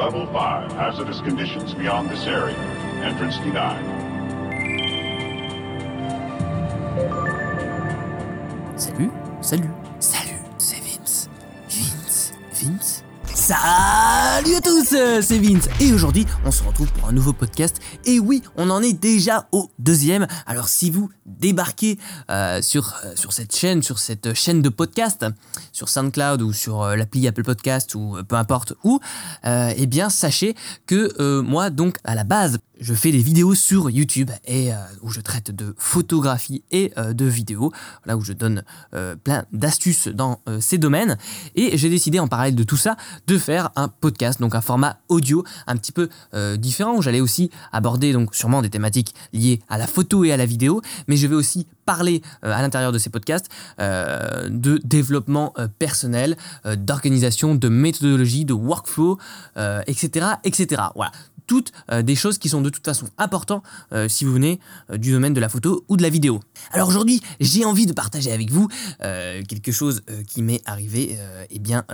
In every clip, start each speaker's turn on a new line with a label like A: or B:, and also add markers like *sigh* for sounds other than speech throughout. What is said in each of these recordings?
A: Level 5, hazardous conditions beyond this area. Entrance denied.
B: Salut, salut, salut, c'est Vince. Vince, Vince. Salut à tous, euh, c'est Vince. Et aujourd'hui on se retrouve pour un nouveau podcast. Et oui on en est déjà au deuxième. Alors si vous débarquez euh, sur, euh, sur cette chaîne, sur cette chaîne de podcast sur SoundCloud ou sur l'appli Apple Podcast ou peu importe où eh bien sachez que moi donc à la base je fais des vidéos sur YouTube et euh, où je traite de photographie et euh, de vidéos, là où je donne euh, plein d'astuces dans ces domaines. Et j'ai décidé en parallèle de tout ça de faire un podcast, donc un format audio un petit peu différent où j'allais aussi aborder donc sûrement des thématiques liées à la photo et à la vidéo, mais je vais aussi parler à l'intérieur de ces podcasts de développement personnel, d'organisation, de méthodologie, de workflow, etc., etc. Voilà toutes euh, des choses qui sont de toute façon importantes euh, si vous venez euh, du domaine de la photo ou de la vidéo. Alors aujourd'hui, j'ai envie de partager avec vous quelque chose qui m'est arrivé, eh bien,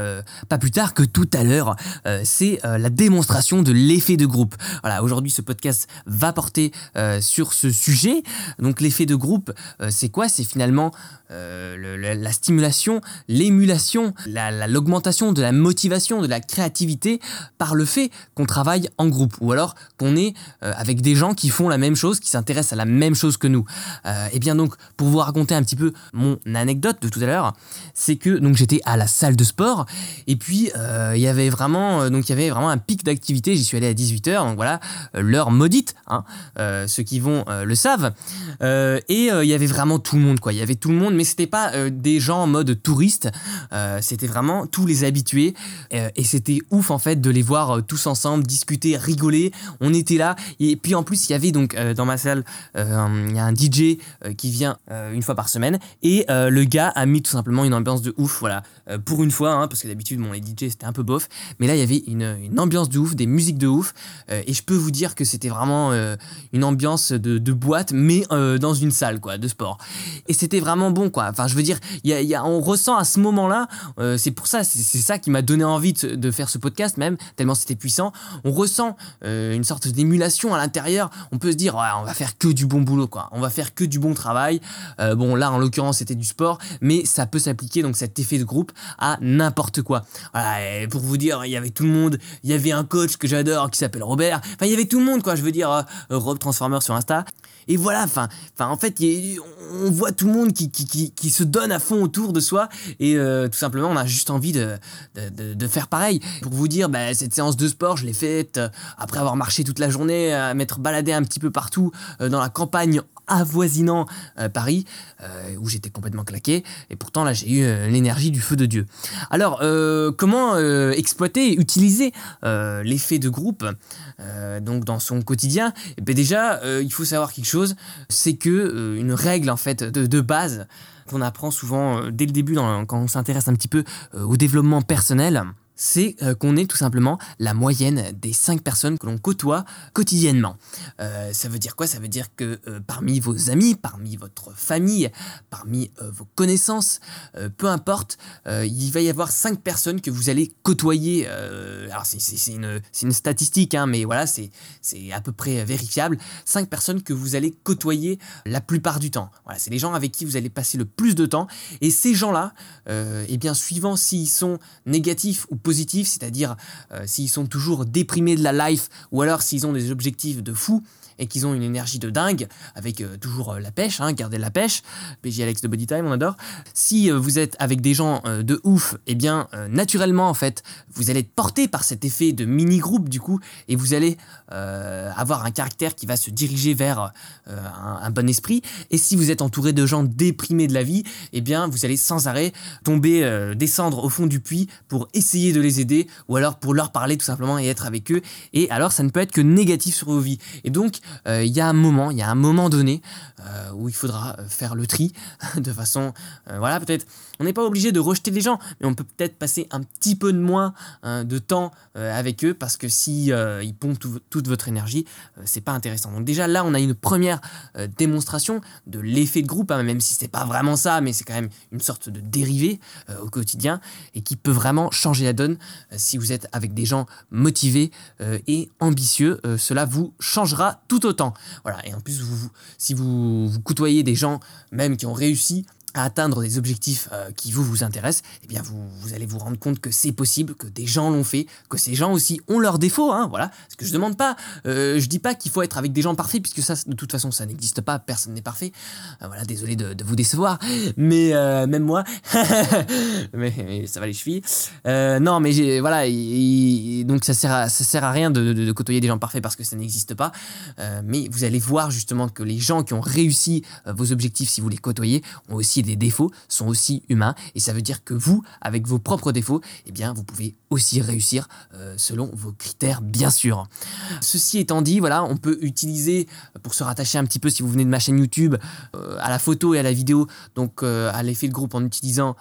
B: pas plus tard que tout à l'heure. C'est la démonstration de l'effet de groupe. Voilà, aujourd'hui, ce podcast va porter sur ce sujet. Donc, l'effet de groupe, c'est quoi? C'est finalement euh, la stimulation, l'émulation, la- la- l'augmentation de la motivation, de la créativité par le fait qu'on travaille en groupe ou alors qu'on est euh, avec des gens qui font la même chose, qui s'intéressent à la même chose que nous. Euh, et bien donc, pour vous raconter un petit peu mon anecdote de tout à l'heure, c'est que donc j'étais à la salle de sport et puis euh, il y avait vraiment donc il y avait vraiment un pic d'activité. J'y suis allé à 18h, donc voilà l'heure maudite. Hein, ceux qui vont le savent. Et il y avait vraiment tout le monde quoi. Il y avait tout le monde, mais c'était pas euh, des gens en mode touriste. Euh, c'était vraiment tous les habitués. Euh, et c'était ouf en fait de les voir tous ensemble discuter, rigoler. On était là. Et puis en plus il y avait donc dans ma salle il y a un DJ qui vient une fois par semaine. Et le gars a mis tout simplement une ambiance de ouf voilà. Pour une fois hein, parce que d'habitude bon les DJ c'était un peu bof. Mais là il y avait une, ambiance de ouf des musiques de ouf. Et je peux vous dire que c'était vraiment une ambiance de, boîte mais dans une salle quoi de sport. Et c'était vraiment bon enfin je veux dire y a- on ressent à ce moment là c'est pour ça c'est ça qui m'a donné envie de, faire ce podcast même tellement c'était puissant. On ressent euh, une sorte d'émulation à l'intérieur. On peut se dire on va faire que du bon boulot quoi. On va faire que du bon travail. Euh, bon là en l'occurrence c'était du sport mais ça peut s'appliquer donc cet effet de groupe à n'importe quoi. Voilà et pour vous dire il y avait tout le monde il y avait un coach que j'adore qui s'appelle Robert. Enfin il y avait tout le monde quoi. Je veux dire euh, Rob Transformer sur Insta et voilà, enfin, en fait, on voit tout le monde qui, se donne à fond autour de soi, et euh, tout simplement, on a juste envie de faire pareil. Pour vous dire, bah, cette séance de sport, je l'ai faite euh, après avoir marché toute la journée, à m'être baladé un petit peu partout euh, dans la campagne avoisinant euh, Paris, euh, où j'étais complètement claqué, et pourtant là, j'ai eu euh, l'énergie du feu de Dieu. Alors, comment exploiter, utiliser euh, l'effet de groupe donc dans son quotidien? Eh ben déjà, il faut savoir quelque chose, c'est que une règle en fait de, base qu'on apprend souvent dès le début quand on s'intéresse un petit peu au développement personnel. C'est euh, qu'on est tout simplement la moyenne des 5 personnes que l'on côtoie quotidiennement. Euh, ça veut dire quoi? Ça veut dire que euh, parmi vos amis, parmi votre famille, parmi vos connaissances, peu importe, il va y avoir 5 personnes que vous allez côtoyer. alors c'est- une, une statistique, hein, mais voilà, c'est à peu près vérifiable. 5 personnes que vous allez côtoyer la plupart du temps. Voilà, c'est les gens avec qui vous allez passer le plus de temps. Et ces gens-là, eh bien, suivant s'ils sont négatifs ou c'est-à-dire euh, s'ils sont toujours déprimés de la life ou alors s'ils ont des objectifs de fou, et qu'ils ont une énergie de dingue, avec euh, toujours euh, la pêche, hein, garder la pêche, PJ Alex de Bodytime, on adore. Si euh, vous êtes avec des gens de ouf, eh bien, naturellement, en fait, vous allez être porté par cet effet de mini-groupe, du coup, et vous allez avoir un caractère qui va se diriger vers un, un bon esprit. Et si vous êtes entouré de gens déprimés de la vie, eh bien, vous allez sans arrêt tomber, descendre au fond du puits pour essayer de les aider, ou alors pour leur parler tout simplement et être avec eux. Et alors, ça ne peut être que négatif sur vos vies. Et donc, il y a un moment, il y a un moment donné où il faudra faire le tri *laughs* de façon, voilà, peut-être, on n'est pas obligé de rejeter les gens, mais on peut peut-être passer un petit peu de moins de temps avec eux parce que si ils pompent toute votre énergie, c'est pas intéressant. Donc déjà là, on a une première démonstration de l'effet de groupe, hein, même si c'est pas vraiment ça, mais c'est quand même une sorte de dérivé au quotidien et qui peut vraiment changer la donne si vous êtes avec des gens motivés et ambitieux. cela vous changera tout autant. Voilà. Et en plus, vous, si vous, vous côtoyez des gens même qui ont réussi à atteindre des objectifs euh, qui vous vous intéressent, eh bien vous, vous allez vous rendre compte que c'est possible, que des gens l'ont fait, que ces gens aussi ont leurs défauts, hein, voilà. Ce que je demande pas, euh, je dis pas qu'il faut être avec des gens parfaits, puisque ça, de toute façon, ça n'existe pas, personne n'est parfait. Euh, voilà, désolé de, de, vous décevoir, mais même moi, *laughs* mais, ça va les chevilles. non, mais voilà, donc ça sert à, ça sert à rien de, de, côtoyer des gens parfaits parce que ça n'existe pas, mais vous allez voir justement que les gens qui ont réussi vos objectifs, si vous les côtoyez, ont aussi des défauts, sont aussi humains. Et ça veut dire que vous, avec vos propres défauts, eh bien, vous pouvez aussi réussir euh, selon vos critères, bien sûr. Ceci étant dit, voilà, on peut utiliser, pour se rattacher un petit peu, si vous venez de ma chaîne YouTube, euh, à la photo et à la vidéo, donc euh, à l'effet de groupe en utilisant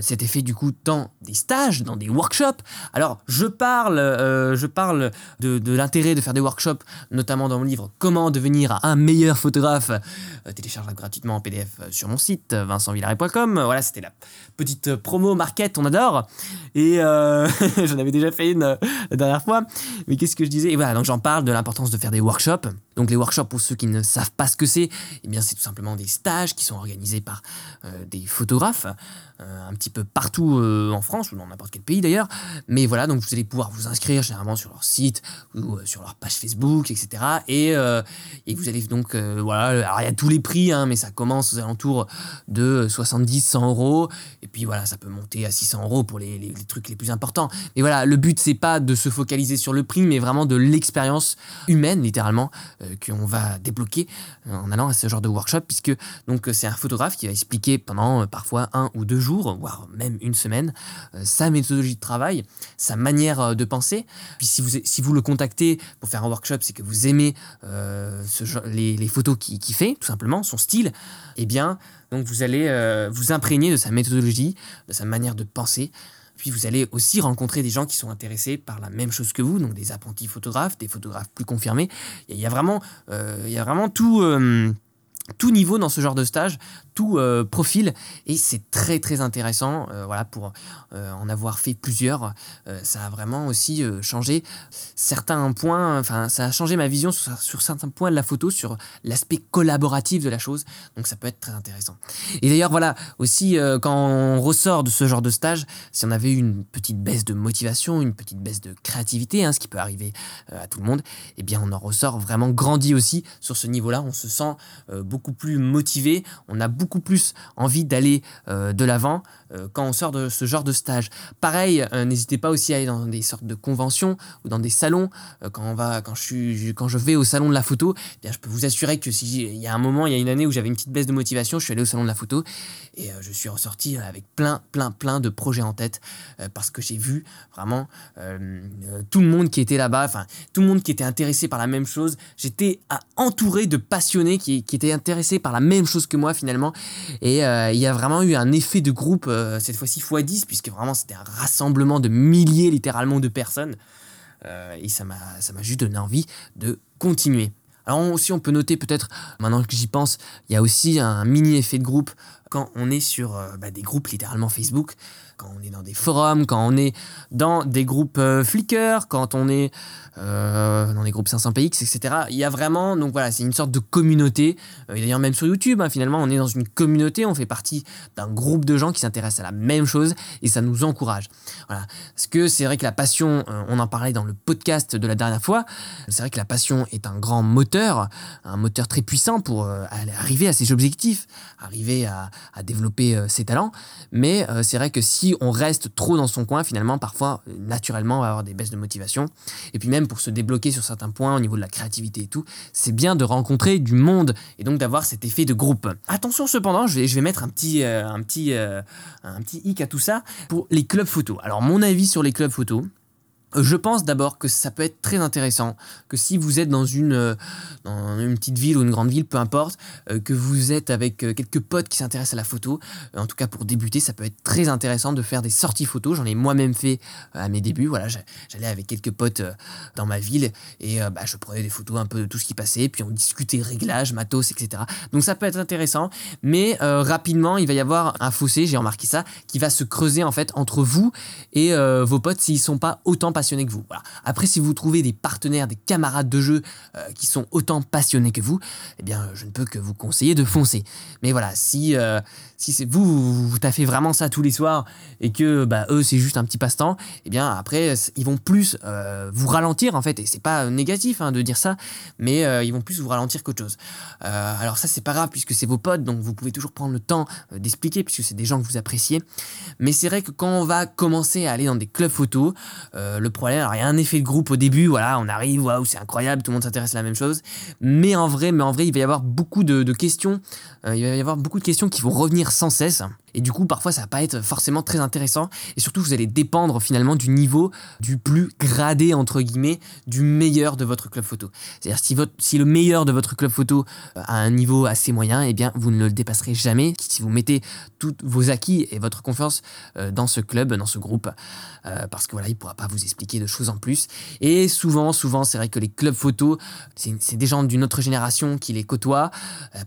B: cet effet du coup dans des stages, dans des workshops. Alors, je parle, je parle de, de l'intérêt de faire des workshops, notamment dans mon livre Comment devenir un meilleur photographe, téléchargeable gratuitement en PDF sur mon site vincentvillaret.com. Voilà, c'était la petite promo market, on adore. Et euh, *laughs* j'en avais déjà fait une euh, dernière fois. Mais qu'est-ce que je disais? Et voilà, donc j'en parle de l'importance de faire des workshops. Donc les workshops, pour ceux qui ne savent pas ce que c'est, eh bien c'est tout simplement des stages qui sont organisés par euh, des photographes un petit peu partout en France ou dans n'importe quel pays d'ailleurs. Mais voilà, donc vous allez pouvoir vous inscrire généralement sur leur site ou sur leur page Facebook, etc. Et, et vous allez donc, voilà, alors il y a tous les prix, hein, mais ça commence aux alentours de 70, 100 euros. Et puis voilà, ça peut monter à 600 euros pour les, les, trucs les plus importants. Mais voilà, le but, c'est pas de se focaliser sur le prix, mais vraiment de l'expérience humaine, littéralement, euh, qu'on va débloquer euh, en allant à ce genre de workshop, puisque donc c'est un photographe qui va expliquer pendant euh, parfois un ou deux jours, voire même une semaine, sa méthodologie de travail, sa manière de penser. Puis si vous, si vous le contactez pour faire un workshop, c'est que vous aimez les, photos qu'il qui fait, tout simplement, son style, eh bien, donc vous allez euh, vous imprégner de sa méthodologie, de sa manière de penser. Puis vous allez aussi rencontrer des gens qui sont intéressés par la même chose que vous, donc des apprentis photographes, des photographes plus confirmés. Il y a vraiment, euh, il y a vraiment euh, tout niveau dans ce genre de stage euh, profil. Et c'est très très intéressant euh, voilà pour euh, en avoir fait plusieurs. Ça a vraiment aussi changé certains points enfin ça a changé ma vision sur, sur certains points de la photo sur l'aspect collaboratif de la chose. Donc ça peut être très intéressant. Et d'ailleurs voilà aussi quand on ressort de ce genre de stage si on avait eu une petite baisse de motivation une petite baisse de créativité hein, ce qui peut arriver à tout le monde et eh bien on en ressort vraiment grandi aussi. Sur ce niveau là on se sent beaucoup plus motivé. On a beaucoup beaucoup plus envie d'aller euh, de l'avant euh, quand on sort de ce genre de stage. Pareil, euh, n'hésitez pas aussi à aller dans des sortes de conventions ou dans des salons. quand, on va, quand, je suis, quand je vais au salon de la photo, eh je peux vous assurer que s'il y a un moment, il y a une année où j'avais une petite baisse de motivation, je suis allé au salon de la photo et je suis ressorti avec plein, plein, plein de projets en tête parce que j'ai vu vraiment tout le monde qui était là-bas, enfin tout le monde qui était intéressé par la même chose. J'étais entouré de passionnés qui étaient intéressés par la même chose que moi finalement et euh, il y a vraiment eu un effet de groupe, euh, cette fois-ci x10, puisque vraiment c'était un rassemblement de milliers littéralement de personnes. Euh, et ça m'a juste donné envie de continuer. Alors aussi, on peut noter peut-être, maintenant que j'y pense, il y a aussi un mini effet de groupe quand on est sur bah, des groupes littéralement Facebook, quand on est dans des forums, quand on est dans des groupes Flickr, quand on est euh, dans les groupes 500px, etc. Il y a vraiment, donc voilà, c'est une sorte de communauté. Euh, et d'ailleurs, même sur YouTube, hein, finalement, on est dans une communauté, on fait partie d'un groupe de gens qui s'intéressent à la même chose et ça nous encourage. Voilà. Parce que c'est vrai que la passion, euh, on en parlait dans le podcast de la dernière fois, c'est vrai que la passion est un grand moteur, un moteur très puissant pour arriver à ses objectifs, arriver à, à développer ses talents. Mais c'est vrai que si on reste trop dans son coin, finalement, parfois, naturellement, on va avoir des baisses de motivation. Et puis même pour se débloquer sur certains points au niveau de la créativité et tout, c'est bien de rencontrer du monde et donc d'avoir cet effet de groupe. Attention cependant, je vais, mettre un petit, euh, un, petit, euh, un petit hic à tout ça pour les clubs photo. Alors mon avis sur les clubs photo, je pense d'abord que ça peut être très intéressant, que si vous êtes dans une, euh, dans une petite ville ou une grande ville, peu importe, euh, que vous êtes avec euh, quelques potes qui s'intéressent à la photo, en tout cas pour débuter, ça peut être très intéressant de faire des sorties photos. J'en ai moi-même fait à mes débuts. Voilà, j'allais avec quelques potes dans ma ville et bah, je prenais des photos un peu de tout ce qui passait, puis on discutait réglages, matos, etc. Donc ça peut être intéressant, mais rapidement il va y avoir un fossé, j'ai remarqué ça, qui va se creuser en fait entre vous et vos potes s'ils sont pas autant passionné que vous. Après, si vous trouvez des partenaires, des camarades de jeu euh, qui sont autant passionnés que vous, eh bien, je ne peux que vous conseiller de foncer. Mais voilà, si, euh, si c'est vous, vous, vous taffez vraiment ça tous les soirs et que bah, eux, c'est juste un petit passe-temps, eh bien, après, ils vont plus euh, vous ralentir, en fait. Et c'est pas négatif hein, de dire ça, mais ils vont plus vous ralentir qu'autre chose. alors ça, c'est pas grave puisque c'est vos potes, donc vous pouvez toujours prendre le temps d'expliquer puisque c'est des gens que vous appréciez. Mais c'est vrai que quand on va commencer à aller dans des clubs photos, problème. Alors, il y a un effet de groupe au début, voilà, on arrive, waouh, c'est incroyable, tout le monde s'intéresse à la même chose. Mais en vrai, mais en vrai, il va y avoir beaucoup de, questions. Euh, il va y avoir beaucoup de questions qui vont revenir sans cesse. Et du coup, parfois, ça va pas être forcément très intéressant. Et surtout, vous allez dépendre finalement du niveau du plus gradé, entre guillemets, du meilleur de votre club photo. C'est-à-dire, si, votre, si le meilleur de votre club photo euh, a un niveau assez moyen, eh bien, vous ne le dépasserez jamais si vous mettez tous vos acquis et votre confiance euh, dans ce club, dans ce groupe. Euh, parce que voilà, il pourra pas vous expliquer de choses en plus. Et souvent, souvent, c'est vrai que les clubs photo, c'est des gens d'une autre génération qui les côtoient,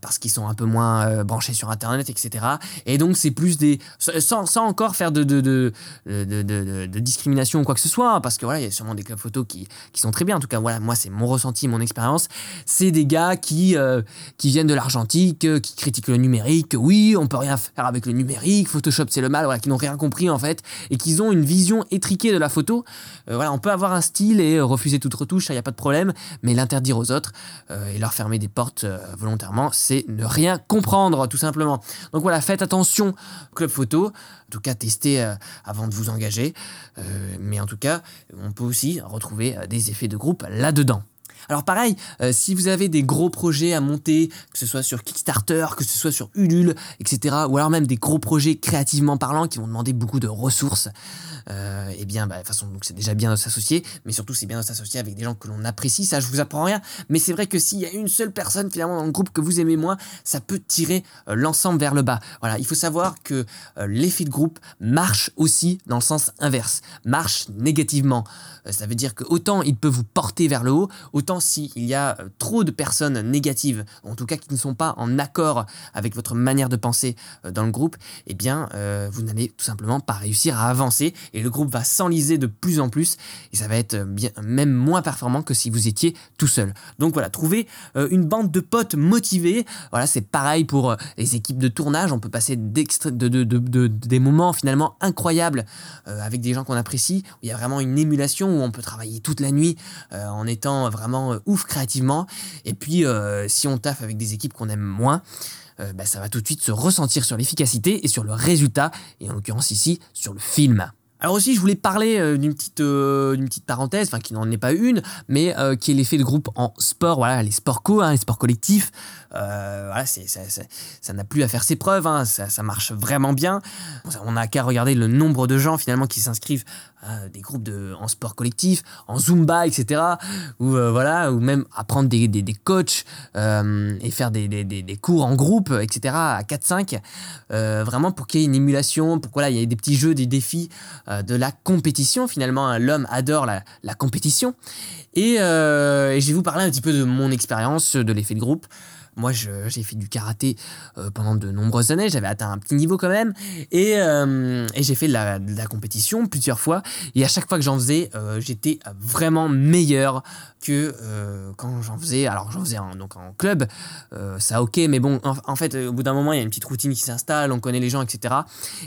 B: parce qu'ils sont un peu moins branchés sur Internet, etc. Et donc, c'est des. Sans, encore faire de discrimination ou quoi que ce soit, parce que voilà, il y a sûrement des clubs photos qui, sont très bien. En tout cas, voilà, moi, c'est mon ressenti, mon expérience. C'est des gars qui, euh, viennent de l'argentique, euh, qui critiquent le numérique. Oui, on peut rien faire avec le numérique, Photoshop, c'est le mal, voilà, qui n'ont rien compris en fait, et qui ont une vision étriquée de la photo. Euh, voilà, on peut avoir un style et refuser toute retouche, il n'y a pas de problème, mais l'interdire aux autres et leur fermer des portes volontairement, c'est ne rien comprendre, tout simplement. Donc voilà, faites attention club photo. En tout cas, testez euh, avant de vous engager. Euh, mais en tout cas, on peut aussi retrouver euh, des effets de groupe là-dedans. Alors pareil, si vous avez des gros projets à monter, que ce soit sur Kickstarter, que ce soit sur Ulule, etc., ou alors même des gros projets créativement parlant qui vont demander beaucoup de ressources, euh, eh bien, bah, de toute façon, donc c'est déjà bien de s'associer, mais surtout c'est bien de s'associer avec des gens que l'on apprécie. Ça, je vous apprends rien, mais c'est vrai que s'il y a une seule personne finalement dans le groupe que vous aimez moins, ça peut tirer euh, l'ensemble vers le bas. Voilà, il faut savoir que euh, l'effet de groupe marche aussi dans le sens inverse, marche négativement. ça veut dire que autant il peut vous porter vers le haut, autant s'il y a trop de personnes négatives, en tout cas qui ne sont pas en accord avec votre manière de penser dans le groupe, eh bien, vous n'allez tout simplement pas réussir à avancer et le groupe va s'enliser de plus en plus et ça va être bien, même moins performant que si vous étiez tout seul. Donc voilà, trouver euh, une bande de potes motivés, voilà, c'est pareil pour euh, les équipes de tournage, on peut passer de, de, des moments finalement incroyables euh, avec des gens qu'on apprécie, où il y a vraiment une émulation, où on peut travailler toute la nuit en étant vraiment ouf créativement, et puis si on taffe avec des équipes qu'on aime moins, bah, ça va tout de suite se ressentir sur l'efficacité et sur le résultat, et en l'occurrence ici sur le film. Alors aussi, je voulais parler euh, d'une petite, euh, petite parenthèse, enfin qui n'en est pas une, mais euh, qui est l'effet de groupe en sport, voilà, les sports co, hein, les sports collectifs. C'est, ça, n'a plus à faire ses preuves, hein, ça, marche vraiment bien. On n'a qu'à regarder le nombre de gens finalement qui s'inscrivent des groupes de, en sport collectif, en zumba, etc. Ou voilà, ou même apprendre des, coachs et faire des, cours en groupe, etc. à 4-5, vraiment pour qu'il y ait une émulation, pour qu'il y ait des petits jeux, des défis. Euh, de la compétition. Finalement, hein, l'homme adore la, compétition. Euh, et, je vais vous parler un petit peu de mon expérience, de l'effet de groupe. Moi, j'ai fait du karaté euh, pendant de nombreuses années. J'avais atteint un petit niveau quand même. Et, j'ai fait de la, compétition plusieurs fois. Et à chaque fois que j'en faisais, j'étais vraiment meilleur que euh, quand j'en faisais, alors j'en faisais en, donc en club, euh, ça ok, mais bon, en, fait, au bout d'un moment, il y a une petite routine qui s'installe, on connaît les gens, etc.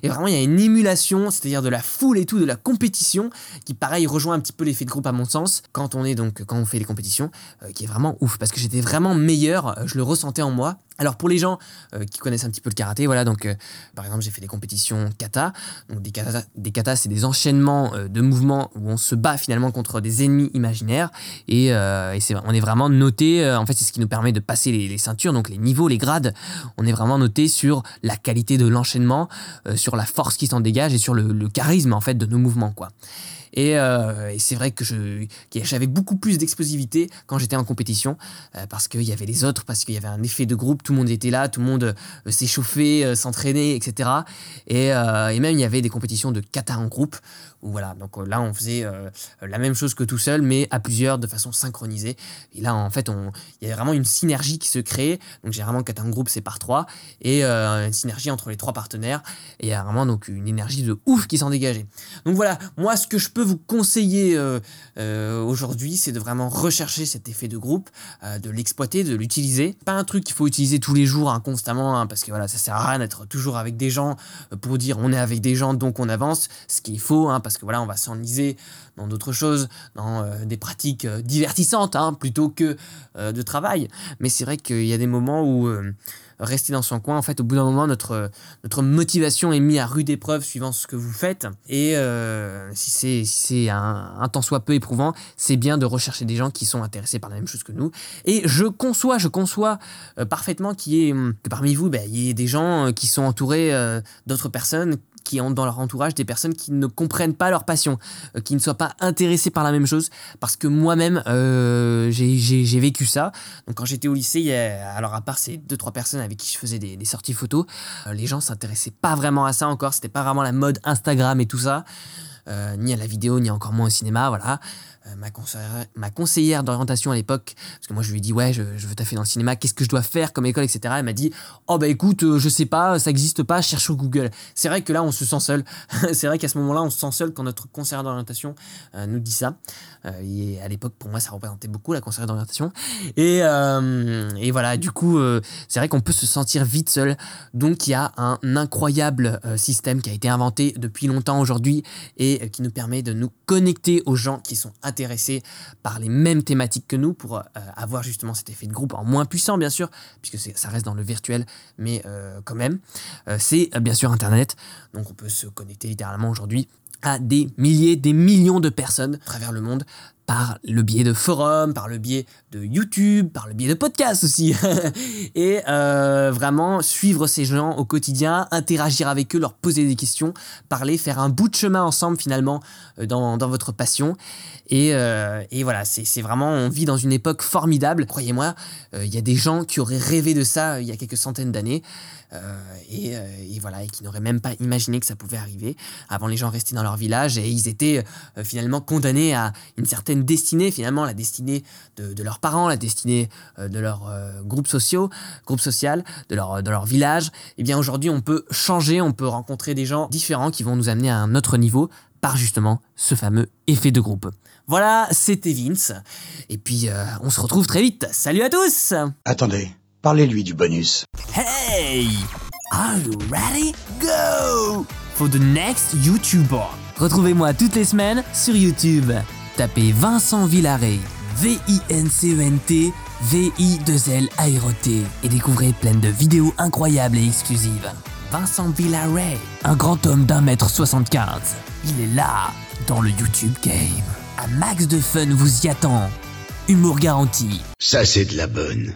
B: Et vraiment, il y a une émulation, c'est-à-dire de la foule et tout, de la compétition, qui pareil rejoint un petit peu l'effet de groupe à mon sens, quand on est donc, quand on fait les compétitions, euh, qui est vraiment ouf, parce que j'étais vraiment meilleur, je le en moi, alors pour les gens euh, qui connaissent un petit peu le karaté, voilà, donc euh, par exemple j'ai fait des compétitions kata. Donc des kata, des kata c'est des enchaînements euh, de mouvements où on se bat finalement contre des ennemis imaginaires et, c'est, on est vraiment noté. en fait c'est ce qui nous permet de passer les, ceintures, donc les niveaux, les grades. On est vraiment noté sur la qualité de l'enchaînement, sur la force qui s'en dégage et sur le, le charisme en fait de nos mouvements quoi. Et, euh, et c'est vrai que j'avais beaucoup plus d'explosivité quand j'étais en compétition, euh, parce qu'il y avait les autres, parce qu'il y avait un effet de groupe, tout le monde était là, tout le monde euh, s'échauffait, euh, s'entraînait, etc. Et, et même il y avait des compétitions de kata en groupe, où voilà, donc là on faisait la même chose que tout seul, mais à plusieurs de façon synchronisée. Et là en fait, il y avait vraiment une synergie qui se créait. Donc généralement, kata en groupe c'est par trois, et une synergie entre les trois partenaires. Et il y a vraiment donc une énergie de ouf qui s'en dégageait. Donc voilà, moi ce que je peux vous conseiller euh, euh, aujourd'hui, c'est de vraiment rechercher cet effet de groupe, euh, de l'exploiter, de l'utiliser. Pas un truc qu'il faut utiliser tous les jours, hein, constamment, hein, parce que voilà, ça sert à rien d'être toujours avec des gens pour dire on est avec des gens donc on avance. Ce qu'il faut, hein, parce que voilà, on va s'enliser dans d'autres choses, dans des pratiques divertissantes, hein, plutôt que de travail. Mais c'est vrai qu'il y a des moments où rester dans son coin, en fait, au bout d'un moment, notre, notre motivation est mise à rude épreuve suivant ce que vous faites. Et euh, si c'est si un, un temps soit peu éprouvant, c'est bien de rechercher des gens qui sont intéressés par la même chose que nous. Et je conçois, je conçois euh, parfaitement y que parmi vous, ben, il y ait des gens euh, qui sont entourés d'autres personnes qui ont dans leur entourage des personnes qui ne comprennent pas leur passion, euh, qui ne soient pas intéressés par la même chose, parce que moi-même, euh, j'ai- vécu ça. Donc quand j'étais au lycée, alors à part ces deux trois personnes avec qui je faisais des, sorties photos, euh, les gens s'intéressaient pas vraiment à ça encore. C'était pas vraiment la mode Instagram et tout ça, ni à la vidéo, ni encore moins au cinéma, voilà. Euh, ma conseillère, d'orientation à l'époque, parce que moi je lui ai dit ouais je, je veux taffer dans le cinéma, qu'est-ce que je dois faire comme école, etc. Elle m'a dit oh bah écoute euh, je sais pas, ça existe pas, cherche sur Google. C'est vrai que là on se sent seul. *laughs* c'est vrai qu'à ce moment-là on se sent seul quand notre conseillère d'orientation euh, nous dit ça. Euh, et à l'époque pour moi ça représentait beaucoup la conseillère d'orientation. Et, euh, et voilà du coup euh, c'est vrai qu'on peut se sentir vite seul. Donc il y a un incroyable euh, système qui a été inventé depuis longtemps aujourd'hui et euh, qui nous permet de nous connecter aux gens qui sont intéressés par les mêmes thématiques que nous pour euh, avoir justement cet effet de groupe en moins puissant bien sûr puisque ça reste dans le virtuel mais euh, quand même Euh, c'est euh, bien sûr internet donc on peut se connecter littéralement aujourd'hui à des milliers, des millions de personnes à travers le monde par le biais de forums, par le biais de YouTube, par le biais de podcasts aussi. *laughs* et euh, vraiment suivre ces gens au quotidien, interagir avec eux, leur poser des questions, parler, faire un bout de chemin ensemble finalement euh, dans, dans votre passion. Et, euh, et voilà, c'est vraiment, on vit dans une époque formidable. Croyez-moi, il y a des gens qui auraient rêvé de ça il y a quelques centaines d'années. et, et voilà, et qui n'auraient même pas imaginé que ça pouvait arriver. Avant, les gens restaient dans leur village et ils étaient finalement condamnés à une certaine destinée, finalement la destinée de, de leurs parents, la destinée euh, de leur euh, groupe sociaux, groupe social, de leur, de leur village. Et bien aujourd'hui, on peut changer, on peut rencontrer des gens différents qui vont nous amener à un autre niveau par justement ce fameux effet de groupe. Voilà, c'était Vince. Et puis, euh, on se retrouve très vite. Salut à tous
C: Attendez, parlez-lui du bonus.
B: Hey! Are you ready? Go! For the next YouTuber. Retrouvez-moi toutes les semaines sur YouTube. Tapez Vincent Villaret. V-I-N-C-E-N-T. V-I-2-L Aéroté. Et découvrez plein de vidéos incroyables et exclusives. Vincent Villaret. Un grand homme d'un mètre 75. Il est là, dans le YouTube game. Un max de fun vous y attend. Humour garanti.
C: Ça, c'est de la bonne.